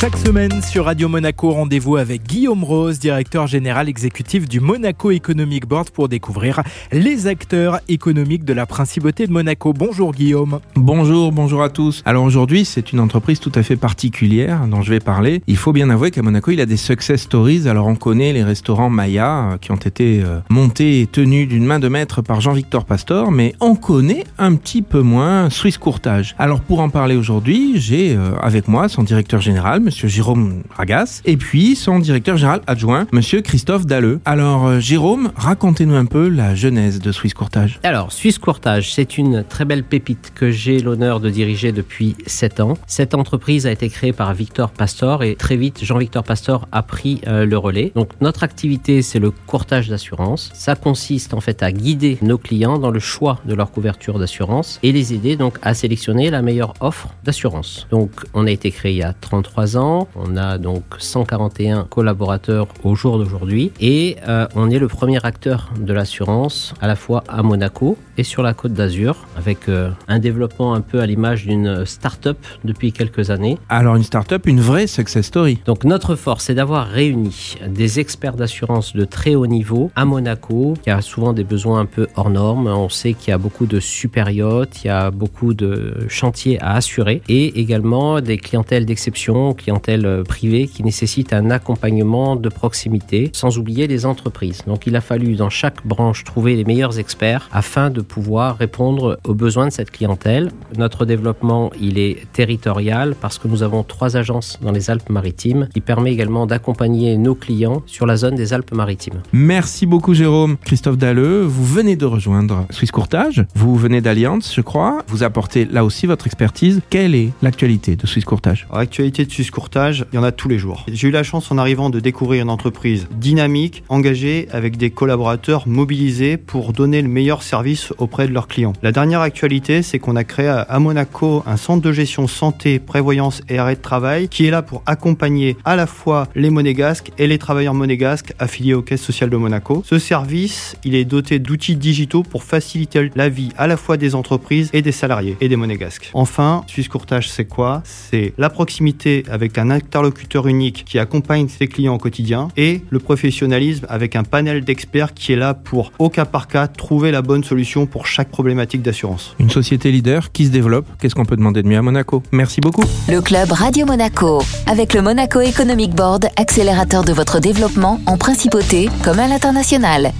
Chaque semaine sur Radio Monaco, rendez-vous avec Guillaume Rose, directeur général exécutif du Monaco Economic Board pour découvrir les acteurs économiques de la principauté de Monaco. Bonjour Guillaume. Bonjour, bonjour à tous. Alors aujourd'hui, c'est une entreprise tout à fait particulière dont je vais parler. Il faut bien avouer qu'à Monaco, il a des success stories. Alors on connaît les restaurants Maya euh, qui ont été euh, montés et tenus d'une main de maître par Jean-Victor Pastor, mais on connaît un petit peu moins Swiss Courtage. Alors pour en parler aujourd'hui, j'ai euh, avec moi son directeur général, monsieur Jérôme Ragas, et puis son directeur général adjoint, monsieur Christophe Dalleux. Alors, euh, Jérôme, racontez-nous un peu la genèse de Swiss Courtage. Alors, Swiss Courtage, c'est une très belle pépite que j'ai l'honneur de diriger depuis 7 ans. Cette entreprise a été créée par Victor Pastor et très vite, Jean-Victor Pastor a pris euh, le relais. Donc, notre activité, c'est le courtage d'assurance. Ça consiste en fait à guider nos clients dans le choix de leur couverture d'assurance et les aider donc à sélectionner la meilleure offre d'assurance. Donc, on a été créé il y a 33 ans on a donc 141 collaborateurs au jour d'aujourd'hui et euh, on est le premier acteur de l'assurance à la fois à Monaco et sur la côte d'Azur avec euh, un développement un peu à l'image d'une start-up depuis quelques années. Alors une start-up, une vraie success story. Donc notre force, c'est d'avoir réuni des experts d'assurance de très haut niveau à Monaco, qui a souvent des besoins un peu hors normes. On sait qu'il y a beaucoup de super yachts, il y a beaucoup de chantiers à assurer et également des clientèles d'exception, clientèle euh, privée qui nécessite un accompagnement de proximité, sans oublier les entreprises. Donc il a fallu dans chaque branche trouver les meilleurs experts afin de pouvoir répondre aux besoins de cette clientèle. Notre développement, il est territorial parce que nous avons trois agences dans les Alpes-Maritimes qui permet également d'accompagner nos clients sur la zone des Alpes-Maritimes. Merci beaucoup Jérôme. Christophe Dalleux, vous venez de rejoindre Swiss Courtage. Vous venez d'Alliance, je crois. Vous apportez là aussi votre expertise. Quelle est l'actualité de Swiss Courtage? L'actualité de Swiss il y en a tous les jours. J'ai eu la chance en arrivant de découvrir une entreprise dynamique, engagée, avec des collaborateurs mobilisés pour donner le meilleur service auprès de leurs clients. La dernière actualité, c'est qu'on a créé à Monaco un centre de gestion santé, prévoyance et arrêt de travail qui est là pour accompagner à la fois les monégasques et les travailleurs monégasques affiliés aux caisses sociales de Monaco. Ce service, il est doté d'outils digitaux pour faciliter la vie à la fois des entreprises et des salariés et des monégasques. Enfin, Suisse Courtage, c'est quoi? C'est la proximité avec avec un interlocuteur unique qui accompagne ses clients au quotidien et le professionnalisme avec un panel d'experts qui est là pour, au cas par cas, trouver la bonne solution pour chaque problématique d'assurance. Une société leader qui se développe, qu'est-ce qu'on peut demander de mieux à Monaco? Merci beaucoup. Le club Radio Monaco, avec le Monaco Economic Board, accélérateur de votre développement en principauté comme à l'international.